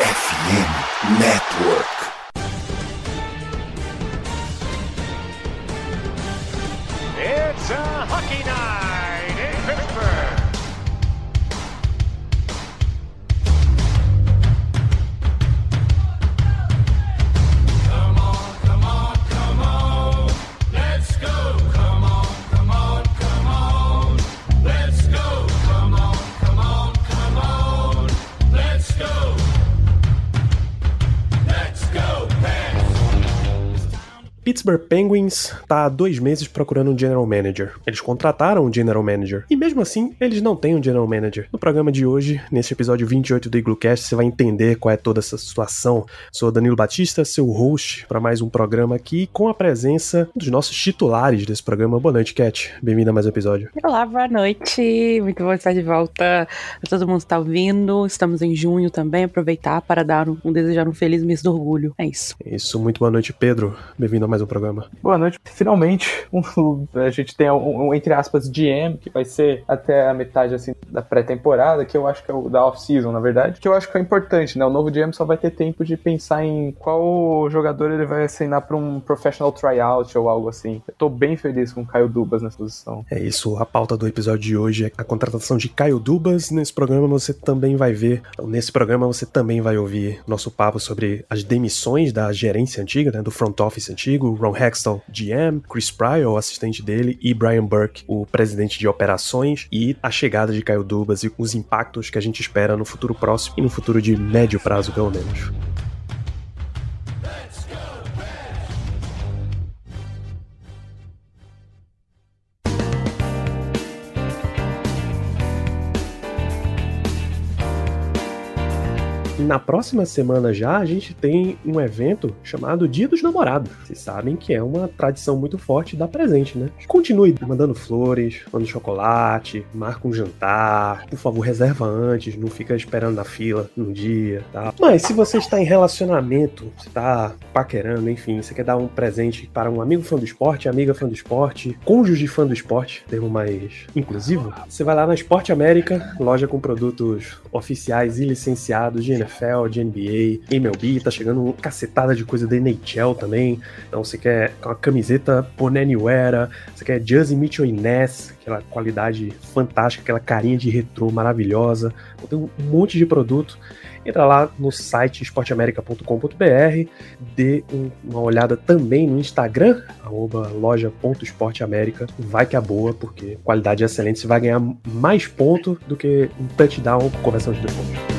FM Network. Pittsburgh Penguins tá há dois meses procurando um general manager. Eles contrataram um general manager. E mesmo assim, eles não têm um general manager. No programa de hoje, nesse episódio 28 do Iglocast, você vai entender qual é toda essa situação. Sou Danilo Batista, seu host para mais um programa aqui, com a presença dos nossos titulares desse programa. Boa noite, Cat. Bem-vinda a mais um episódio. Olá, boa noite. Muito bom estar de volta. Todo mundo está ouvindo. Estamos em junho também. Aproveitar para dar um, um desejar um feliz mês do orgulho. É isso. Isso, muito boa noite, Pedro. Bem-vindo a mais um programa. Boa noite. Finalmente, um- a gente tem um, um, entre aspas, GM, que vai ser até a metade assim, da pré-temporada, que eu acho que é o da off-season, na verdade, que eu acho que é importante, né? O novo GM só vai ter tempo de pensar em qual jogador ele vai assinar para um professional tryout ou algo assim. Eu tô bem feliz com o Caio Dubas nessa posição. É isso, a pauta do episódio de hoje é a contratação de Caio Dubas. Nesse programa você também vai ver, nesse programa você também vai ouvir nosso papo sobre as demissões da gerência antiga, né, do front office antigo, Ron Hextall, GM, Chris Pryor, o assistente dele, e Brian Burke, o presidente de operações, e a chegada de Caio Dubas e os impactos que a gente espera no futuro próximo e no futuro de médio prazo, pelo menos. Na próxima semana já a gente tem um evento chamado Dia dos Namorados. Vocês sabem que é uma tradição muito forte dar presente, né? Continue mandando flores, mandando chocolate, marca um jantar. Por favor, reserva antes, não fica esperando na fila no dia, tá? Mas se você está em relacionamento, você está paquerando, enfim, você quer dar um presente para um amigo fã do esporte, amiga fã do esporte, cônjuge fã do esporte, termo mais inclusivo, você vai lá na Esporte América, loja com produtos oficiais e licenciados de NFL, de NBA, MLB, tá chegando uma cacetada de coisa da NHL também. Então você quer uma camiseta Bonaniwera, você quer Juzzy Mitchell Ness, aquela qualidade fantástica, aquela carinha de retrô maravilhosa. Então, tem um monte de produto. Entra lá no site esporteamerica.com.br, dê um- uma olhada também no Instagram, loja.esporteamerica. Vai que é boa, porque qualidade é excelente. Você vai ganhar mais ponto do que um touchdown com conversão de dois pontos.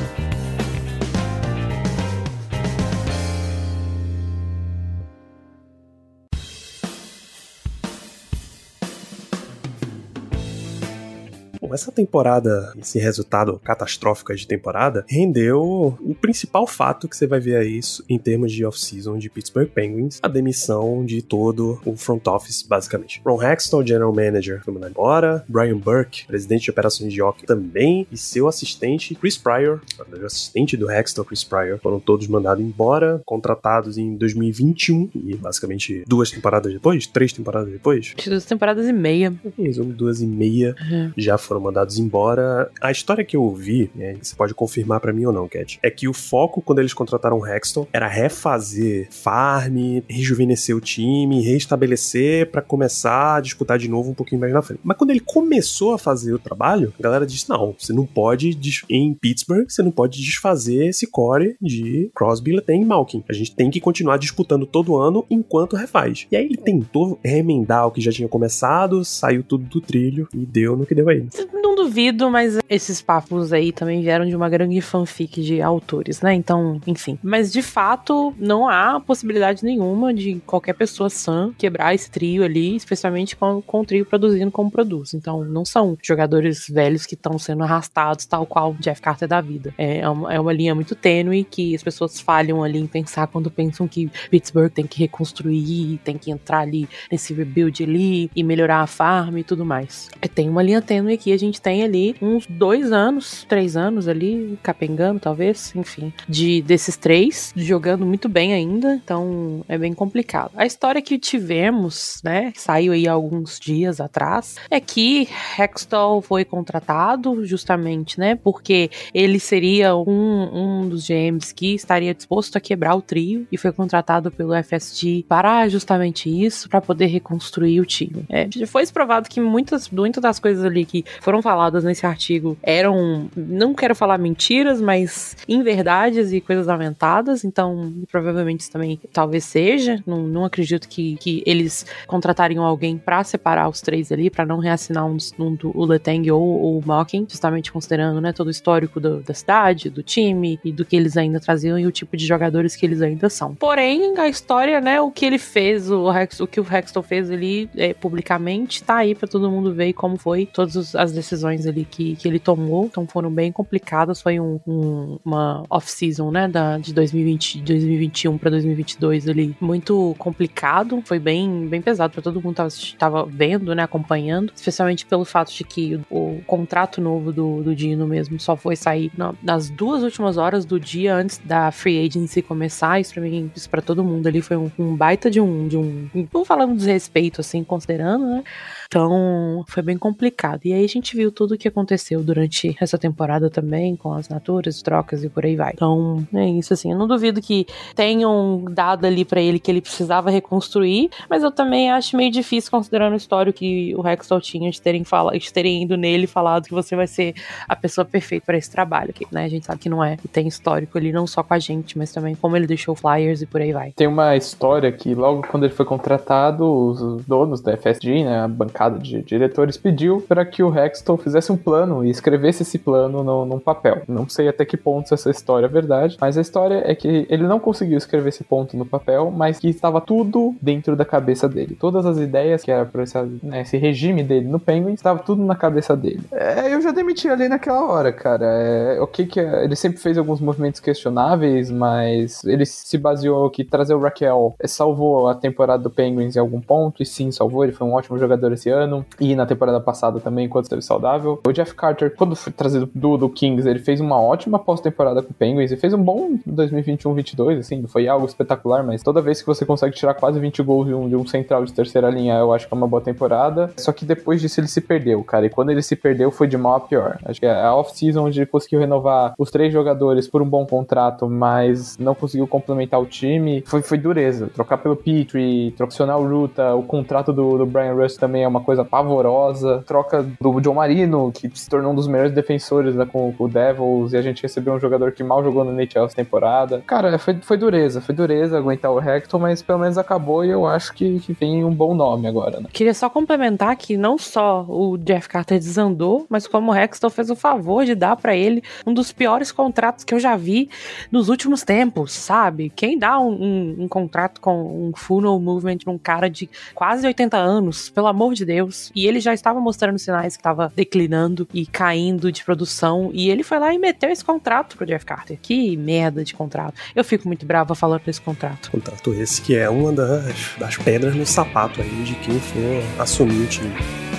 Essa temporada, esse resultado catastrófico de temporada, rendeu o principal fato que você vai ver aí isso em termos de off-season de Pittsburgh Penguins, a demissão de todo o front office, basicamente. Ron Hextall, general manager, foi mandado embora, Brian Burke, presidente de operações de hockey também, e seu assistente, Chris Pryor, o assistente do Hextall, Chris Pryor, foram todos mandados embora, contratados em 2021, e basicamente duas temporadas depois, três temporadas depois, Acho que duas temporadas e meia. em resumo, duas e meia já foram mandados embora. A história que eu ouvi, né, você pode confirmar pra mim ou não, Cat, é que o foco quando eles contrataram Hexton era refazer farm, rejuvenescer o time, reestabelecer pra começar a disputar de novo um pouquinho mais na frente. Mas quando ele começou a fazer o trabalho, a galera disse: não, você não pode, em Pittsburgh, você não pode desfazer esse core de Crosby, Letang e Malkin. A gente tem que continuar disputando todo ano enquanto refaz. E aí ele tentou remendar o que já tinha começado, saiu tudo do trilho e deu no que deu aí. Não duvido, mas esses papos aí também vieram de uma grande fanfic de autores, né? Então, enfim. Mas de fato, não há possibilidade nenhuma de qualquer pessoa sã quebrar esse trio ali, especialmente com, com o trio produzindo como produz. Então, não são jogadores velhos que estão sendo arrastados, tal qual Jeff Carter da vida. É, é uma, é uma linha muito tênue que as pessoas falham ali em pensar quando pensam que Pittsburgh tem que reconstruir, tem que entrar ali nesse rebuild ali e melhorar a farm e tudo mais. É, Tem uma linha tênue aqui, a gente tem ali uns dois anos, três anos ali, capengando, talvez, enfim, de desses três, jogando muito bem ainda, então é bem complicado. A história que tivemos, né, saiu aí alguns dias atrás, é que Hextall foi contratado justamente, né, porque ele seria um, um dos GMs que estaria disposto a quebrar o trio e foi contratado pelo FSG para justamente isso, para poder reconstruir o time. É, foi provado que muitas, muitas das coisas ali que foram faladas nesse artigo eram, não quero falar mentiras, mas inverdades e coisas lamentadas, então provavelmente isso também talvez seja. Não, não acredito que, que eles contratariam alguém para separar os três ali, para não reassinar um, um, o Letang ou o Mocking, justamente considerando né, todo o histórico do, da cidade, do time e do que eles ainda traziam e o tipo de jogadores que eles ainda são. Porém, a história, né, o que ele fez, o, Rex, o que o Hexton fez ali é, publicamente, tá aí para todo mundo ver como foi todas as decisões ali que, que ele tomou. Então foram bem complicadas. Foi um, um, uma off-season, né, da, de 2020, 2021 para 2022 ali, muito complicado. Foi bem, bem pesado para todo mundo tava, tava vendo, né, acompanhando, especialmente pelo fato de que o, o contrato novo do, do Dino mesmo só foi sair na, nas duas últimas horas do dia antes da free agency começar. Isso pra mim, isso pra todo mundo ali foi um, um baita de um, de um, vamos falar um desrespeito, assim, considerando, né? Então, foi bem complicado. E aí a gente viu tudo o que aconteceu durante essa temporada também, com as naturas, trocas e por aí vai. Então, é isso assim. Eu não duvido que tenham dado ali para ele que ele precisava reconstruir, mas eu também acho meio difícil considerando o histórico que o Rexall tinha de terem falado, de terem ido nele e falado que você vai ser a pessoa perfeita para esse trabalho, que, né? A gente sabe que não é. E tem histórico ali não só com a gente, mas também como ele deixou flyers e por aí vai. Tem uma história que logo quando ele foi contratado, os donos da FSG, né, a bancada de diretores pediu para que o Hexton fizesse um plano e escrevesse esse plano no, num papel. Não sei até que ponto essa história é verdade, mas a história é que ele não conseguiu escrever esse ponto no papel, mas que estava tudo dentro da cabeça dele. Todas as ideias que era para esse, né, esse, regime dele no Penguin, estava tudo na cabeça dele. É, eu já demiti ali naquela hora, cara. É, o que que é, ele sempre fez alguns movimentos questionáveis, mas ele se baseou que trazer o Raquel salvou a temporada do Penguins em algum ponto, e sim, salvou. Ele foi um ótimo jogador esse ano e na temporada passada também, enquanto esteve saudável. O Jeff Carter, quando foi trazido do, do Kings, ele fez uma ótima pós-temporada com o Penguins e fez um bom 2021-22, assim, foi algo espetacular, mas toda vez que você consegue tirar quase 20 gols de um, de um central de terceira linha, eu acho que é uma boa temporada. Só que depois disso ele se perdeu, cara, e quando ele se perdeu foi de mal a pior. Acho que é a off-season onde ele conseguiu renovar os três jogadores por um bom contrato, mas não conseguiu complementar o time, foi, foi dureza. Trocar pelo Petrie, trocar o Ruta, o contrato do, do Brian Russ também é uma coisa pavorosa. Troca do John Marino, que se tornou um dos melhores defensores né, com, o Devils, e a gente recebeu um jogador que mal jogou no NHL essa temporada. Cara, foi, foi dureza, foi dureza aguentar o Hector, mas pelo menos acabou e eu acho que, que vem um bom nome agora, né? Queria só complementar que não só o Jeff Carter desandou, mas como o Hexton fez o favor de dar para ele um dos piores contratos que eu já vi nos últimos tempos, sabe? Quem dá um, um, um contrato com um funnel movement pra um cara de quase 80 anos, pelo amor de Deus. E ele já estava mostrando sinais que estava declinando e caindo de produção. E ele foi lá e meteu esse contrato pro Jeff Carter. Que merda de contrato. Eu fico muito brava falando desse contrato. Contrato esse que é uma das, das pedras no sapato aí de quem for assumir o time.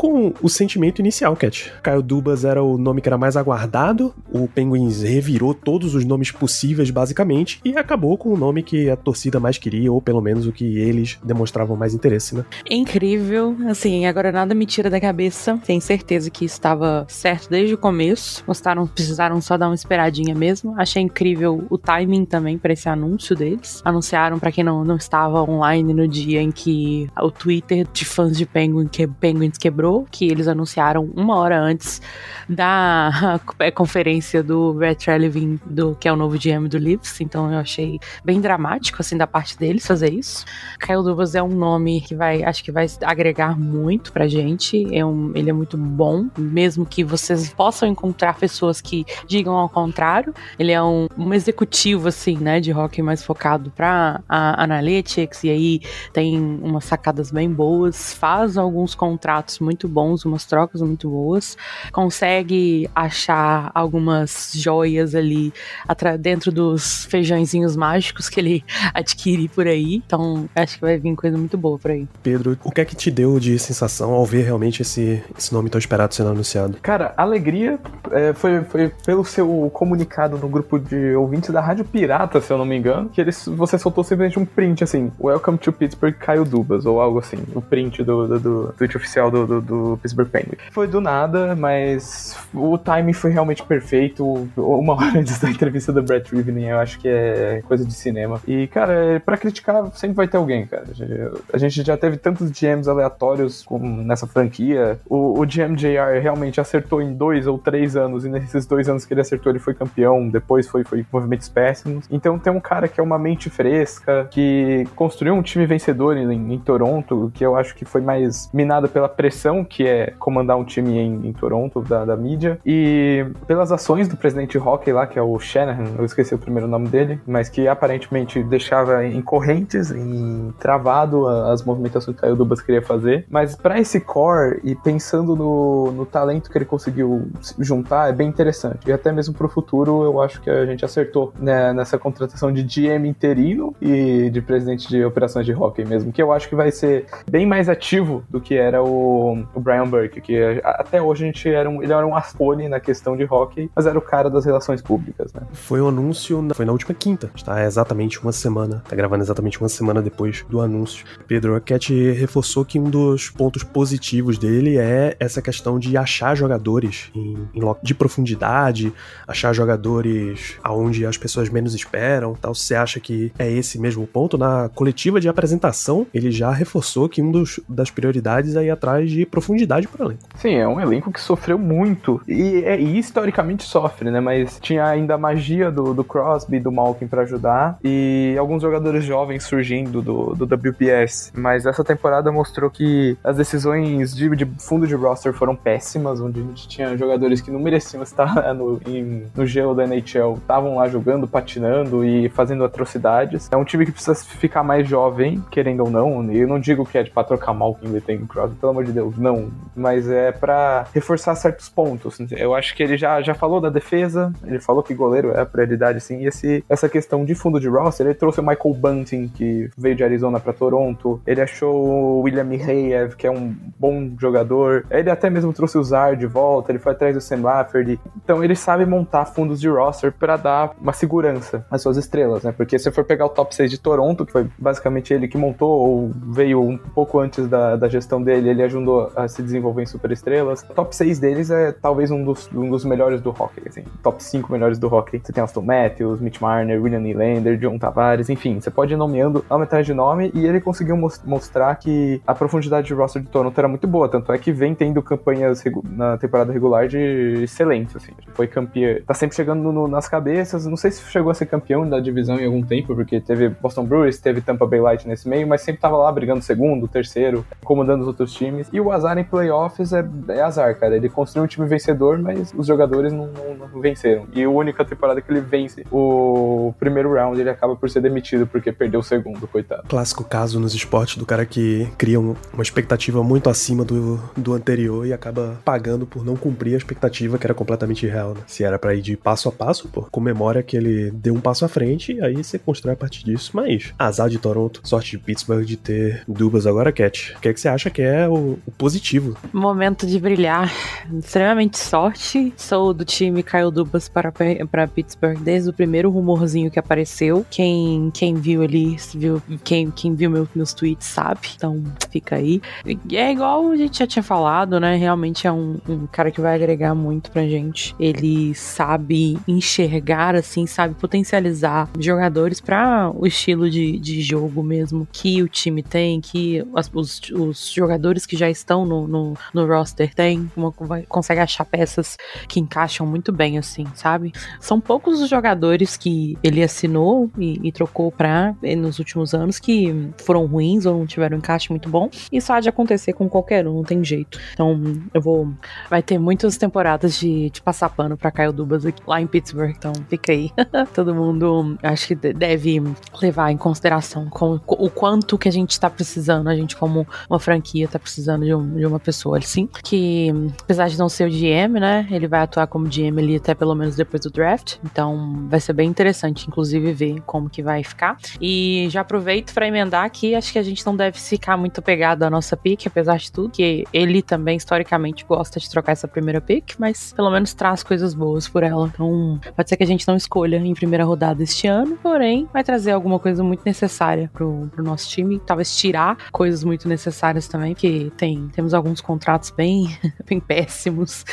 Com o sentimento inicial, Cat. Caio Dubas era o nome que era mais aguardado, o Penguins revirou todos os nomes possíveis, basicamente, e acabou com o nome que a torcida mais queria, ou pelo menos o que eles demonstravam mais interesse, né? Incrível, assim, agora nada me tira da cabeça, tenho certeza que estava certo desde o começo, gostaram, precisaram só dar uma esperadinha mesmo, achei incrível o timing também para esse anúncio deles, anunciaram para quem não, não estava online no dia em que o Twitter de fãs de Penguin, que, Penguins quebrou, que eles anunciaram uma hora antes da conferência do Brett Trelevin, do, que é o novo GM do Leafs, então eu achei bem dramático, assim, da parte deles fazer isso. Kyle Dubas é um nome que vai, acho que vai agregar muito pra gente, é um, ele é muito bom, mesmo que vocês possam encontrar pessoas que digam ao contrário, ele é um, um executivo, assim, né, de hockey mais focado pra a analytics, e aí tem umas sacadas bem boas, faz alguns contratos muito muito bons, umas trocas muito boas. Consegue achar algumas joias ali dentro dos feijãozinhos mágicos que ele adquire por aí. Então, acho que vai vir coisa muito boa por aí. Pedro, o que é que te deu de sensação ao ver realmente esse, esse nome tão esperado sendo anunciado? Cara, alegria é, foi, foi pelo seu comunicado no grupo de ouvintes da Rádio Pirata, se eu não me engano, que eles, você soltou simplesmente um print assim: Welcome to Pittsburgh, Caio Dubas, ou algo assim. O print do, do, do tweet oficial do, do, do Pittsburgh Penguins. Foi do nada, mas o timing foi realmente perfeito. Uma hora antes da entrevista do Brett Rivening, eu acho que é coisa de cinema. E, cara, para criticar sempre vai ter alguém, cara. A gente já teve tantos GMs aleatórios nessa franquia. O, o realmente acertou em dois ou três anos, e nesses dois anos que ele acertou, ele foi campeão. Depois foi, foi movimentos péssimos. Então tem um cara que é uma mente fresca, que construiu um time vencedor em, em Toronto, que eu acho que foi mais minado pela pressão que é comandar um time em, em Toronto, da, da, mídia, e pelas ações do presidente hockey lá, que é o Shanahan, eu esqueci o primeiro nome dele, mas que aparentemente deixava em correntes, em travado as movimentações que o Dubas queria fazer. Mas para esse core e pensando no, no talento que ele conseguiu juntar, é bem interessante. E até mesmo pro futuro, eu acho que a gente acertou né, nessa contratação de GM interino e de presidente de operações de hockey mesmo, que eu acho que vai ser bem mais ativo do que era o, o Brian Burke, que até hoje a gente era um, ele era um aspone na questão de hockey, mas era o cara das relações públicas, né? Foi o um anúncio, foi na última quinta, está exatamente uma semana, tá gravando exatamente uma semana depois do anúncio. Pedro, Cat reforçou que um dos pontos positivos dele é essa questão de achar jogadores em, em de profundidade, achar jogadores aonde as pessoas menos esperam, tal. Você acha que é esse mesmo ponto? Na coletiva de apresentação, ele já reforçou que um dos, das prioridades é ir atrás de profundidade para o elenco. Sim, é um elenco que sofreu muito e, é, e historicamente sofre, né? Mas tinha ainda a magia do, do Crosby, do Malkin para ajudar e alguns jogadores jovens surgindo do, do WPS. Mas essa temporada mostrou que as decisões de, de fundo de roster foram péssimas, onde a gente tinha jogadores que não mereciam estar no, em, no gelo da NHL, estavam lá jogando, patinando e fazendo atrocidades. É um time que precisa ficar mais jovem, querendo ou não. Eu não digo que é de pra trocar Malkin, Letang Crosby, pelo amor de Deus, não. Mas é para reforçar certos pontos. Eu acho que ele já, já falou da defesa, ele falou que goleiro é a prioridade, sim. E esse, essa questão de fundo de roster, ele trouxe o Michael Bunting, que veio de Arizona para Toronto. Ele achou o William Miheyev, que é um bom jogador. Ele até mesmo trouxe o Zar de volta, ele foi atrás do Sam Lafferty. Então ele sabe montar fundos de roster para dar uma segurança às suas estrelas, né? Porque se for pegar o top 6 de Toronto, que foi basicamente ele que montou, ou veio um pouco antes da, da gestão dele, ele ajudou a se desenvolver em superestrelas. Top 6 deles é talvez um dos, um dos melhores do hockey, assim. Top 5 melhores do hockey. Você tem Austin Matthews, Mitch Marner, William Nylander, John Tavares, enfim, você pode ir nomeando nome atrás de nome e ele conseguiu mostrar que a profundidade de roster de Toronto era muito boa, tanto é que vem tendo campanhas na temporada regular de excelentes, assim. Foi campeão, tá sempre chegando no, nas cabeças, não sei se chegou a ser campeão da divisão em algum tempo, porque teve Boston Brewers, teve Tampa Bay Light nesse meio, mas sempre tava lá brigando segundo, terceiro, comandando os outros times. E o azar em playoffs é, é azar, cara. Ele construiu um time vencedor, mas os jogadores não, não, não venceram. E a única temporada que ele vence o primeiro round, ele acaba por ser demitido porque perdeu o segundo, coitado. Clássico caso nos esportes do cara que cria uma expectativa muito acima do, do anterior e acaba pagando por não cumprir a expectativa que era completamente irreal, né? Se era para ir de passo a passo, pô, comemora que ele deu um passo à frente e aí você constrói a partir disso. Mas azar de Toronto, sorte de Pittsburgh de ter Dubas agora, Cat. O que, é que você acha que é o, o positivo? Momento de brilhar. Extremamente sorte. Sou do time Kyle Dubas para, para Pittsburgh desde o primeiro rumorzinho que apareceu. Quem, quem viu ali, viu, quem, quem viu meu, meus tweets sabe. Então fica aí. É igual a gente já tinha falado, né? Realmente é um, um cara que vai agregar muito pra gente. Ele sabe enxergar, assim, sabe potencializar jogadores para o estilo de, de jogo mesmo que o time tem, que as, os, os jogadores que já estão no, no, no roster têm. Uma, consegue achar peças que encaixam muito bem, assim, sabe? São poucos os jogadores que ele assinou e, e trocou pra nos últimos anos que foram ruins ou não tiveram um encaixe muito bom. Isso há de acontecer com qualquer um, não tem jeito. Então, eu vou. Vai ter muitas temporadas de, de passar pano pra Kyle Dubas aqui, lá em Pittsburgh, então fica aí. Todo mundo acho que deve levar em consideração com, o quanto que a gente tá precisando, a gente como uma franquia tá precisando de um, de uma pessoa assim, que apesar de não ser o GM, né, ele vai atuar como GM ali até pelo menos depois do draft. Então vai ser bem interessante, inclusive, ver como que vai ficar. E já aproveito para emendar aqui, acho que a gente não deve ficar muito pegado à nossa pick, apesar de tudo, que ele também historicamente gosta de trocar essa primeira pick, mas pelo menos traz coisas boas por ela. Então pode ser que a gente não escolha em primeira rodada este ano, porém vai trazer alguma coisa muito necessária pro, pro nosso time, talvez tirar coisas muito necessárias também, que tem temos alguns contratos bem, bem péssimos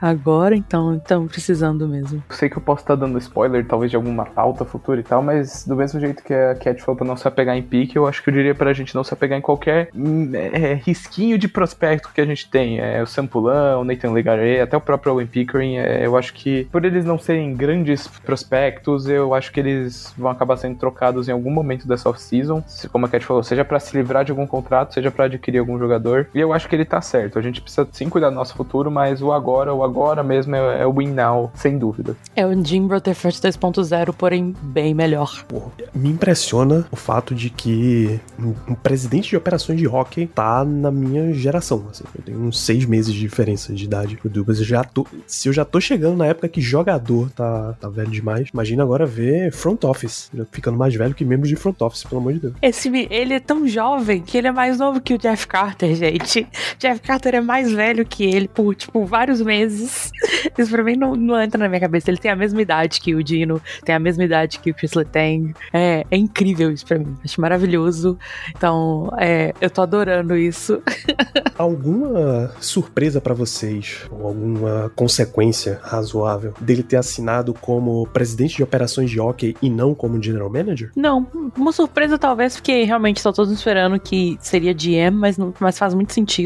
agora, então estamos precisando mesmo. Sei que eu posso estar dando spoiler, talvez de alguma pauta futura e tal, mas do mesmo jeito que a Cat falou pra não se apegar em pique, eu acho que eu diria pra gente não se apegar em qualquer hum, é, risquinho de prospecto que a gente tem. É, o Sampulão, o Nathan Legaré, até o próprio Owen Pickering, é, eu acho que por eles não serem grandes prospectos, eu acho que eles vão acabar sendo trocados em algum momento dessa off-season, como a Cat falou, seja para se livrar de algum contrato, seja para adquirir algum jogador. E eu acho que ele tá certo. A gente precisa sim cuidar do nosso futuro, mas o agora, o agora mesmo é, é o win now, sem dúvida. É o Jim Rutherford 2.0, porém bem melhor. Me impressiona o fato de que um presidente de operações de hockey tá na minha geração. Assim. Eu tenho uns seis meses de diferença de idade pro Dubas. Eu já tô, se eu já tô chegando na época que jogador tá, tá velho demais, imagina agora ver front office. Ficando mais velho que membros de front office, pelo amor de Deus. Esse, ele é tão jovem que ele é mais novo que o Jeff Carter, gente. Jeff Carter é mais velho que ele por, tipo, vários meses. Isso pra mim não, não entra na minha cabeça. Ele tem a mesma idade que o Dino, tem a mesma idade que o Chris Letang. É, é incrível isso pra mim. Acho maravilhoso. Então, é, eu tô adorando isso. Alguma surpresa para vocês, ou alguma consequência razoável dele ter assinado como presidente de operações de hockey e não como general manager? Não, uma surpresa talvez, porque realmente estão todos esperando que seria GM, mas, não, mas faz muito sentido.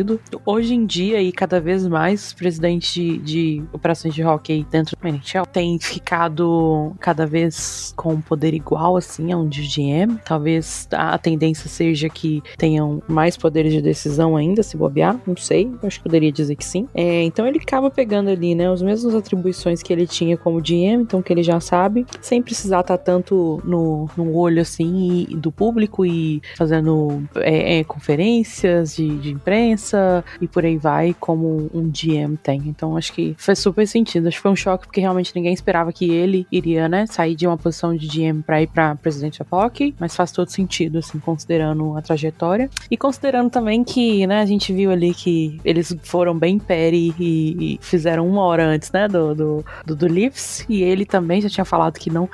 Hoje em dia, e cada vez mais, os presidentes de, de operações de hockey dentro do NHL têm ficado cada vez com um poder igual, assim, a um de GM. Talvez a tendência seja que tenham mais poderes de decisão ainda, se bobear não sei, acho que poderia dizer que sim. É, então ele acaba pegando ali, né, as mesmas atribuições que ele tinha como GM, então que ele já sabe, sem precisar estar tá tanto no, no olho assim e, do público e fazendo é, é, conferências de, de, imprensa e por aí vai, como um GM tem. Então acho que faz super sentido. Acho que foi um choque porque realmente ninguém esperava que ele iria, né, sair de uma posição de GM para ir para presidente da hockey, mas faz todo sentido, assim, considerando a trajetória e considerando também que, né, a gente viu ali que eles foram bem Perry e, e fizeram uma hora antes, né, do, do, do, do Leafs, e ele também já tinha falado que não,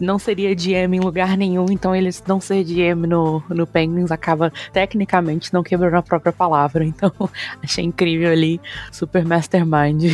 não seria GM em lugar nenhum, então eles não ser GM no, no Penguins acaba tecnicamente não quebrando a própria palavra, então achei incrível ali, super mastermind.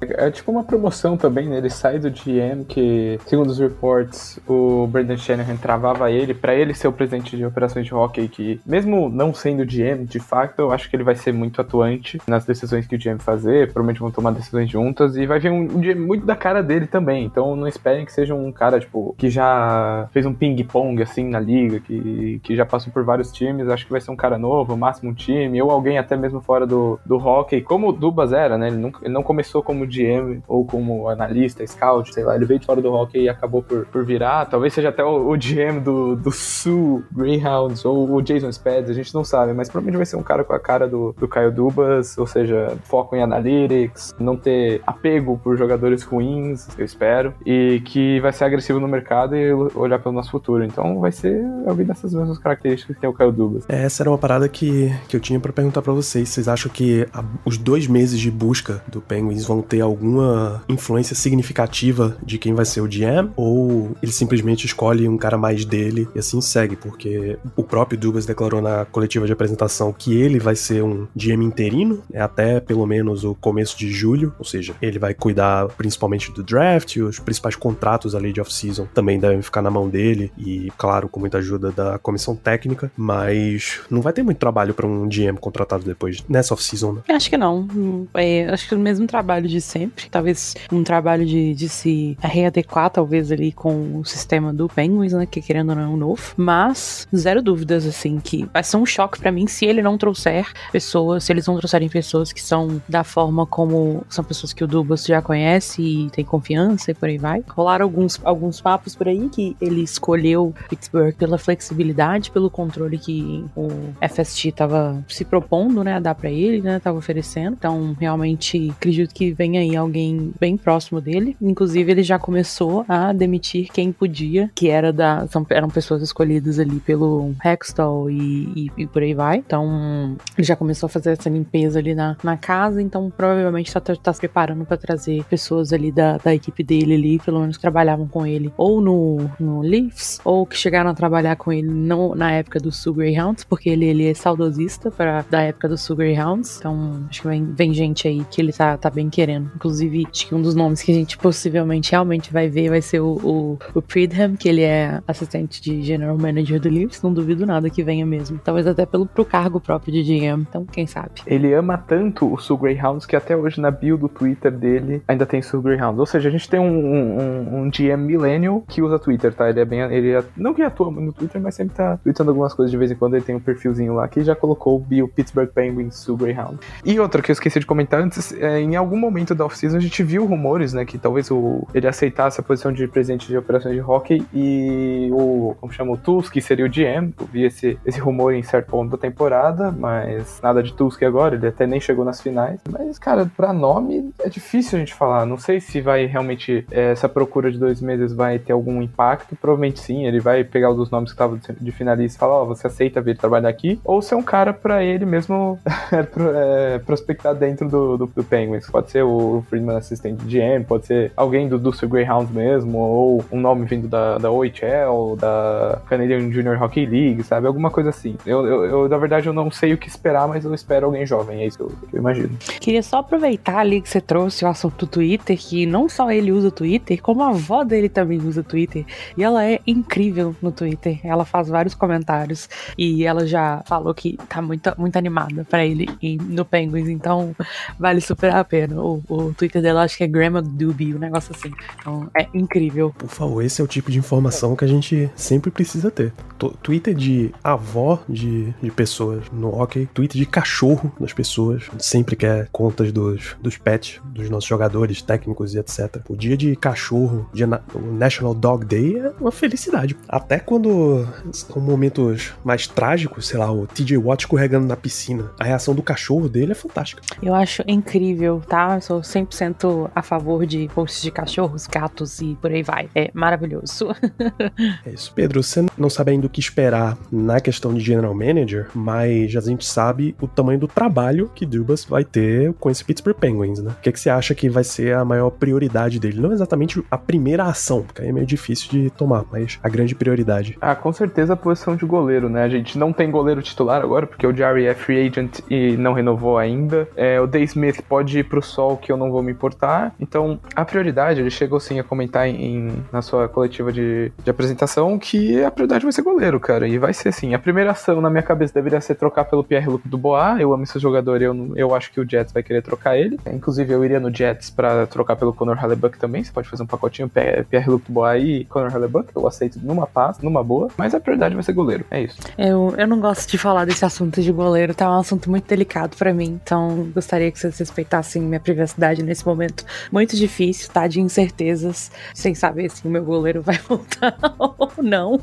é tipo uma promoção também, né, ele sai do GM que, segundo os reports, o Brandon Shanahan travava ele para ele ser o presidente de operações de hockey, que mesmo não sendo GM, de fato, eu acho que ele vai ser muito atuante nas decisões que o GM fazer, provavelmente vão tomar decisões juntas e vai ver um, um GM muito da cara dele também. Então não esperem que seja um cara, tipo, que já fez um ping-pong assim na liga, que, que já passou por vários times. Acho que vai ser um cara novo, máximo um time, ou alguém até mesmo fora do, do hockey, como o Dubas era, né? Ele não, ele não começou como GM ou como analista, scout, sei lá, ele veio de fora do hockey e acabou por, por virar. Talvez seja até o, o GM do, do Sul Greyhounds ou o Jason Spads, a gente não sabe, mas provavelmente vai ser um cara com a cara do, do Caio Dubas, ou seja, foco em analytics, não ter apego por jogadores ruins, eu espero, e que vai ser agressivo no mercado e olhar pelo nosso futuro. Então vai ser alguém dessas mesmas características que tem o Caio Dubas. É, essa era uma parada que, que eu tinha para perguntar para vocês. Vocês acham que a, os dois meses de busca do Penguins vão ter alguma influência significativa de quem vai ser o GM? Ou ele simplesmente escolhe um cara mais dele e assim segue? Porque o próprio Dubas declarou na coletiva de apresentação que ele vai ser um GM interino, é até pelo menos o começo de julho, ou seja, ele vai cuidar principalmente do draft, os principais contratos ali de off-season também devem ficar na mão dele e, claro, com muita ajuda da comissão técnica, mas não vai ter muito trabalho para um GM contratado depois nessa off-season, né? Acho que não. É, acho que o mesmo trabalho de sempre, talvez um trabalho de, de se readequar, talvez ali com o sistema do Penguins, né, que querendo ou não é um novo, mas zero dúvidas, assim, que vai ser um choque para mim se ele não trouxer pessoas, se eles não trouxerem pessoas que são da forma como são pessoas que o Dubas já conhece e tem confiança e por aí vai. Rolaram alguns, alguns papos por aí que ele escolheu Pittsburgh pela flexibilidade, pelo controle que o FST estava se, pro, propondo, né, a dar para ele, né, tava oferecendo. Então, realmente, acredito que vem aí alguém bem próximo dele. Inclusive, ele já começou a demitir quem podia, que era da, são, eram pessoas escolhidas ali pelo Hextall e, e, e, por aí vai. Então, ele já começou a fazer essa limpeza ali na, na casa, então provavelmente tá, tá se preparando para trazer pessoas ali da, da equipe dele ali, pelo menos que trabalhavam com ele, ou no, no Leafs, ou que chegaram a trabalhar com ele na época do Sul Greyhounds, porque ele, ele é saudosista pra, da época do Sul Greyhounds. Então, acho que vem, vem gente aí que ele tá, tá bem querendo. Inclusive, acho que um dos nomes que a gente possivelmente realmente vai ver vai ser o, o, o Pridham, que ele é assistente de General Manager do Leafs. Não duvido nada que venha mesmo. Talvez até pelo, pro cargo próprio de GM. Então, quem sabe? Ele ama tanto o Sul Greyhounds que até hoje na bio do Twitter dele ainda tem Sul Greyhounds. Ou seja, a gente tem um, um, um GM millennial que usa Twitter, tá? Ele é bem. Ele é, não que atua no Twitter, mas sempre tá tweetando algumas coisas de vez em quando. Ele tem um perfilzinho lá que já colocou o bio Pittsburgh Penguins Sul Greyhound. E outra que eu esqueci de comentar antes, é, em algum momento da off-season a gente viu rumores, né, que talvez o, ele aceitasse a posição de presidente de operações de hockey e o, como chama, o Tusk seria o GM. Eu vi esse, esse rumor em certo ponto da temporada, mas nada de Tusk agora, ele até nem chegou nas finais. Mas, cara, pra nome é difícil a gente falar. Não sei se vai realmente, é, essa procura de dois meses vai ter algum impacto. Provavelmente sim, ele vai pegar dos nomes que estavam de finalista e falar, ó, oh, você aceita vir trabalhar aqui? Ou ser um cara para ele mesmo é, prospectar dentro do, do, do, Penguins. Pode ser o Friedman assistente de GM, pode ser alguém do Dulce Greyhounds mesmo, ou um nome vindo da, da OHL, da Canadian Junior Hockey League, sabe? Alguma coisa assim. Eu, eu, eu, na verdade, eu não sei o que esperar, mas eu espero alguém jovem, é isso que eu, que eu imagino. Queria só aproveitar ali que você trouxe o assunto do Twitter, que não só ele usa o Twitter, como a avó dele também usa o Twitter. E ela é incrível no Twitter. Ela faz vários comentários e ela já falou que tá muito, muito animada para ele no Penguins, então vale super a pena. O, o Twitter dela acho que é Grandma Doobie, um negócio assim. Então é incrível. Por favor, esse é o tipo de informação que a gente sempre precisa ter. T Twitter de avó de, de pessoas no hockey, Twitter de cachorro das pessoas. Sempre quer contas dos, dos pets, dos nossos jogadores, técnicos e etc. O dia de cachorro, dia na, o National Dog Day é uma felicidade. Até quando são momentos mais trágicos, sei lá, o TJ Watt escorregando na piscina, a reação do cachorro dele é fantástica. Eu acho incrível, tá? Eu sou 100% a favor de posts de cachorros, gatos e por aí vai. É maravilhoso. é isso. Pedro, você não sabe ainda o que esperar na questão de General Manager, mas a gente sabe o tamanho do trabalho que Dubas vai ter com esse Pittsburgh Penguins, né? O que, é que você acha que vai ser a maior prioridade dele? Não exatamente a primeira ação, porque aí é meio difícil de tomar, mas a grande prioridade. Ah, com certeza a posição de goleiro, né? A gente não tem goleiro titular agora, porque o Jerry é free agent e não renovou ainda. É, o Day Smith pode ir pro sol, que eu não vou me importar. Então, a prioridade, ele chegou sim a comentar em, na sua coletiva de, de apresentação que a prioridade vai ser goleiro, cara. E vai ser sim. A primeira ação na minha cabeça deveria ser trocar pelo Pierre-Luc Dubois. Eu amo esse jogador e eu, eu acho que o Jets vai querer trocar ele. Inclusive, eu iria no Jets para trocar pelo Conor Hallebuck também. Você pode fazer um pacotinho Pierre-Luc Dubois e Conor Hallebuck. Eu aceito numa paz, numa boa. Mas a prioridade vai ser goleiro. É isso. Eu, eu não gosto de falar desse assunto de goleiro. Tá um assunto muito delicado para mim. Então, gostaria que vocês respeitassem minha privacidade nesse momento muito difícil, tá? De incertezas, sem saber se o meu goleiro vai voltar ou não.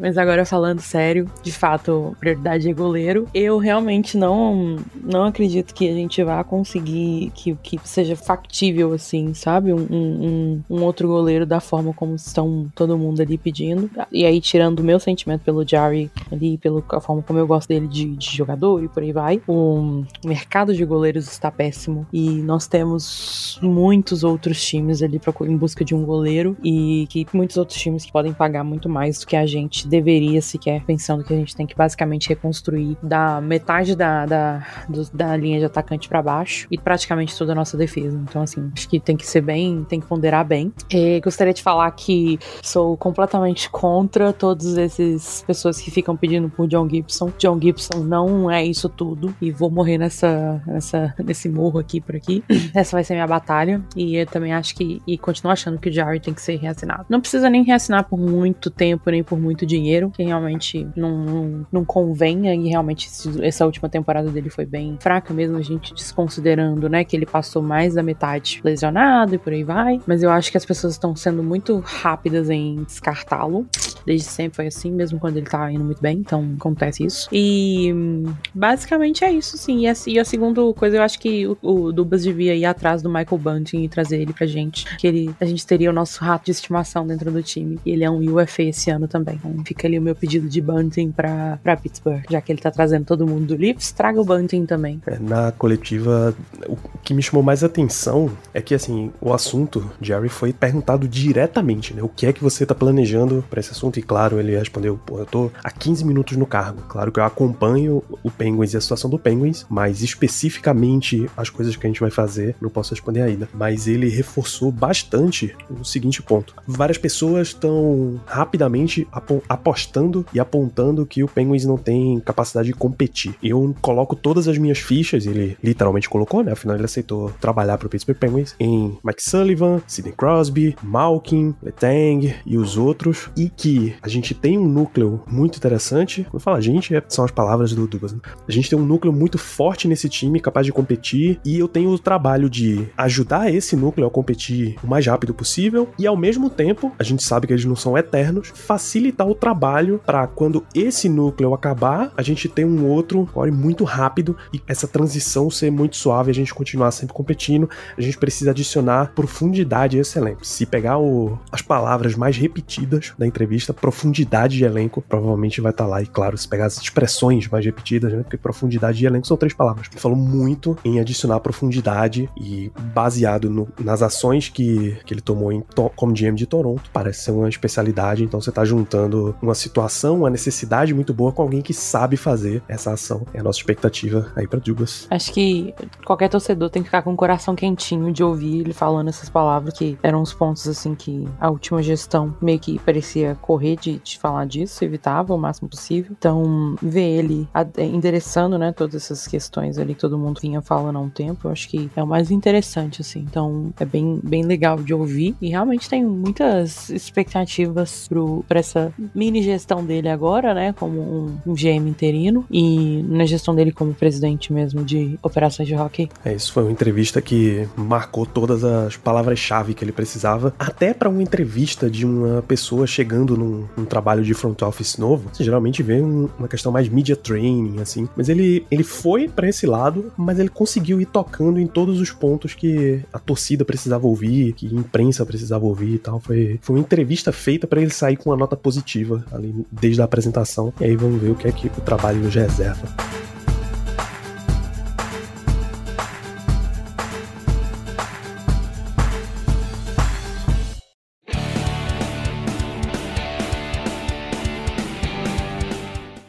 Mas agora falando sério, de fato, prioridade é goleiro. Eu realmente não, não acredito que a gente vá conseguir que, que seja factível, assim, sabe? Um, um, um outro goleiro da forma como estão todo mundo ali pedindo. E aí, tirando o meu sentimento pelo Jarry ali, pela forma como eu gosto dele de, de jogador e por aí vai, o mercado de goleiros está péssimo. E nós temos muitos outros times ali em busca de um goleiro e que muitos outros times que podem pagar muito mais do que a gente deveria sequer, pensando que a gente tem que basicamente reconstruir da metade da, da, do, da linha de atacante para baixo e praticamente toda a nossa defesa. Então, assim, acho que tem que ser bem, tem que ponderar bem. E gostaria de falar que sou completamente contra todas essas pessoas que ficam pedindo por John Gibson. John Gibson não é isso tudo e vou morrer nessa, nessa nesse morro aqui por aqui. Essa vai ser minha batalha e eu também acho que e continuo achando que o Jarry tem que ser reassinado. Não precisa nem reassinar por muito tempo nem por muito dinheiro, que realmente não, não, não convenha e realmente essa última temporada dele foi bem fraca mesmo, a gente desconsiderando, né, que ele passou mais da metade lesionado e por aí vai. Mas eu acho que as pessoas estão sendo muito rápidas em descartá-lo. Desde sempre foi assim, mesmo quando ele tá indo muito bem, então acontece isso. E hum, basicamente é isso, sim. E a, e a segunda coisa, eu acho que o, o Dubas devia ir atrás do Michael Bunting e trazer ele pra gente. Que ele, a gente teria o nosso rato de estimação dentro do time. E ele é um UFA esse ano também. Então fica ali o meu pedido de Bunting pra, pra Pittsburgh. Já que ele tá trazendo todo mundo do Leafs, traga o Bunting também. É, na coletiva, o que me chamou mais atenção é que, assim, o assunto, Jerry, foi perguntado diretamente, né? O que é que você tá planejando para esse assunto? E claro, ele respondeu, pô, eu tô há 15 minutos no cargo. Claro que eu acompanho o Penguins e a situação do Penguins, mas especificamente as coisas que a gente vai fazer, não posso responder ainda. Mas ele reforçou bastante o seguinte ponto. Várias pessoas estão rapidamente apostando e apontando que o Penguins não tem capacidade de competir. Eu coloco todas as minhas fichas, ele literalmente colocou, né? Afinal, ele aceitou trabalhar para o Pittsburgh Penguins em Mike Sullivan, Sidney Crosby, Malkin, Letang e os outros, e que a gente tem um núcleo muito interessante. Quando fala a gente, é, são as palavras do Douglas. A gente tem um núcleo muito forte nesse time, capaz de competir, e eu tenho o trabalho de ajudar esse núcleo a competir o mais rápido possível, e ao mesmo tempo, a gente sabe que eles não são eternos, facilitar o trabalho para quando esse núcleo acabar, a gente ter um outro core muito rápido e essa transição ser muito suave, a gente continuar sempre competindo. A gente precisa adicionar profundidade esse elenco. Se pegar o, as palavras mais repetidas da entrevista, profundidade de elenco provavelmente vai estar tá lá. E claro, se pegar as expressões mais repetidas, né? Porque profundidade de elenco são três palavras. Ele falou muito em adicionar profundidade e baseado no, nas ações que, que ele tomou em, como GM de Toronto, parece ser uma especialidade. Então você está juntando uma situação, uma necessidade muito boa com alguém que sabe fazer essa ação. É a nossa expectativa aí para Douglas. Acho que qualquer torcedor tem que ficar com o coração quentinho de ouvir ele falando essas palavras, que eram os pontos assim que a última gestão meio que parecia correr de, de falar disso, evitava o máximo possível. Então, ver ele endereçando, né, todas essas questões ali todo mundo vinha falando há um tempo, eu acho que é o mais interessante, assim. Então, é bem, bem legal de ouvir e realmente tenho muitas expectativas para essa mini gestão dele agora, né, como um, um GM interino e na gestão dele como presidente mesmo de operações de hockey. É, isso foi uma entrevista que marcou todas as palavras-chave que ele precisava, até para uma entrevista de uma pessoa chegando num, num, trabalho de front office novo. Você geralmente vê um, uma questão mais media training, assim, mas ele, ele foi para esse lado, mas ele conseguiu ir tocando em todos os pontos que a torcida precisava ouvir, que a imprensa precisava ouvir e tal. Foi, foi uma entrevista feita para ele sair com uma nota positiva ali desde a apresentação. E aí vamos ver o que é que o trabalho nos reserva.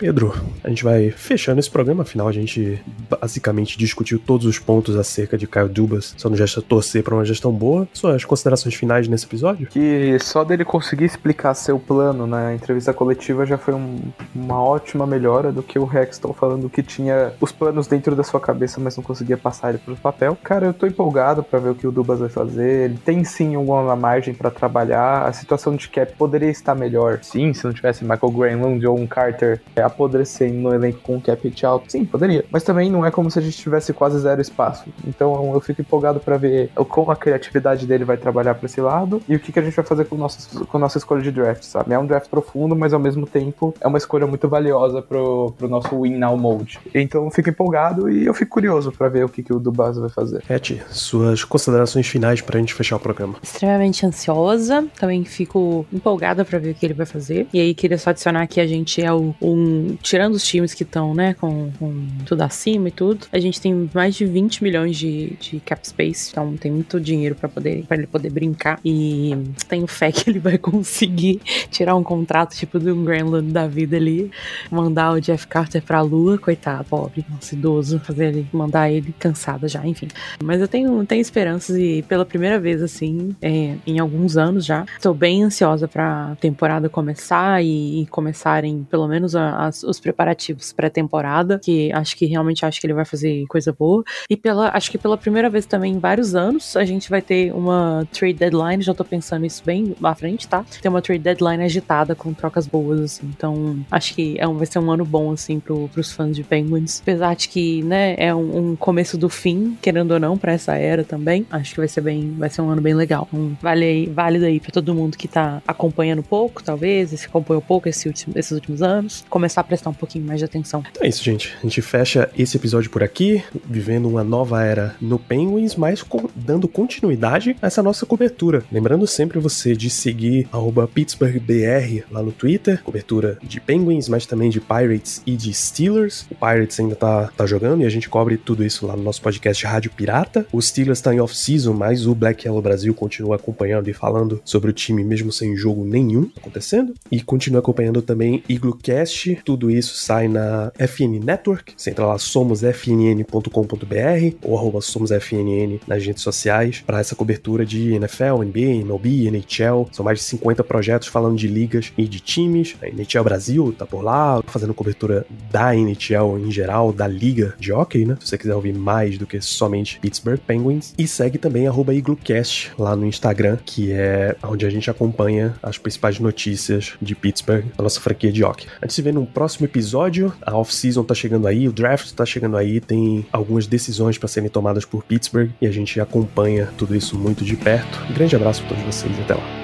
Pedro, a gente vai fechando esse programa, afinal a gente basicamente discutiu todos os pontos acerca de Kyle Dubas, só não gesta torcer para uma gestão boa. Suas considerações finais nesse episódio? Que só dele conseguir explicar seu plano na entrevista coletiva já foi um, uma ótima melhora do que o Hexton falando que tinha os planos dentro da sua cabeça, mas não conseguia passar ele pro papel. Cara, eu tô empolgado para ver o que o Dubas vai fazer. Ele tem sim alguma margem para trabalhar. A situação de cap poderia estar melhor. Sim, se não tivesse Michael Granlund ou um Carter é, apodrecer no elenco com um cap hit alto? Sim, poderia. Mas também não é como se a gente tivesse quase zero espaço. Então eu fico empolgado para ver como a criatividade dele vai trabalhar para esse lado e o que, que a gente vai fazer com, nossos, com nossa escolha de draft, sabe? É um draft profundo, mas ao mesmo tempo é uma escolha muito valiosa pro, pro nosso win now mode. Então eu fico empolgado e eu fico curioso para ver o que, que o Dubas vai fazer. Cat, suas considerações finais pra gente fechar o programa. Extremamente ansiosa, também fico empolgada para ver o que ele vai fazer. E aí queria só adicionar que a gente é o, um tirando os times que estão, né, com, com, tudo acima e tudo, a gente tem mais de 20 milhões de, de cap space, então tem muito dinheiro para poder para ele poder brincar e tenho fé que ele vai conseguir tirar um contrato tipo do Granlund da vida ali, mandar o Jeff Carter pra lua, coitado, pobre, nosso idoso, fazer ele, mandar ele cansado já, enfim. Mas eu tenho, tenho esperanças e pela primeira vez, assim, é, em alguns anos já, estou bem ansiosa pra temporada começar e, e começarem pelo menos a, as, os preparativos pré-temporada, que acho que realmente acho que ele vai fazer coisa boa. E pela, acho que pela primeira vez também em vários anos, a gente vai ter uma trade deadline, já tô pensando isso bem à frente, tá? Tem uma trade deadline agitada com trocas boas, assim. Então, acho que é um, vai ser um ano bom, assim, pro, pros fãs de Penguins. Apesar de que, né, é um, um começo do fim, querendo ou não, para essa era também. Acho que vai ser bem, vai ser um ano bem legal. Um, vale aí, válido aí pra todo mundo que tá acompanhando pouco, talvez, se acompanhou pouco esse último, esses últimos anos. Começar começar a prestar um pouquinho mais de atenção. Então é isso, gente. A gente fecha esse episódio por aqui, vivendo uma nova era no Penguins, mas com, dando continuidade a essa nossa cobertura. Lembrando sempre você de seguir PittsburghBR lá no Twitter, cobertura de Penguins, mas também de Pirates e de Steelers. O Pirates ainda tá, tá jogando e a gente cobre tudo isso lá no nosso podcast Rádio Pirata. O Steelers tá em off-season, mas o Black Yellow Brasil continua acompanhando e falando sobre o time mesmo sem jogo nenhum acontecendo. E continua acompanhando também IgluCast. Tudo isso sai na FN Network. Você entra lá somosfnn.com.br ou arroba somosfnn nas redes sociais para essa cobertura de NFL, NBA, MLB, NHL. São mais de 50 projetos falando de ligas e de times. A NHL Brasil tá por lá, fazendo cobertura da NHL em geral, da liga de hockey, né? Se você quiser ouvir mais do que somente Pittsburgh Penguins. E segue também arroba IgluCast lá no Instagram, que é onde a gente acompanha as principais notícias de Pittsburgh, a nossa franquia de hockey. A gente se vê no próximo episódio. A off-season tá chegando aí, o draft tá chegando aí, tem algumas decisões para serem tomadas por Pittsburgh e a gente acompanha tudo isso muito de perto. Um grande abraço para todos vocês, até lá.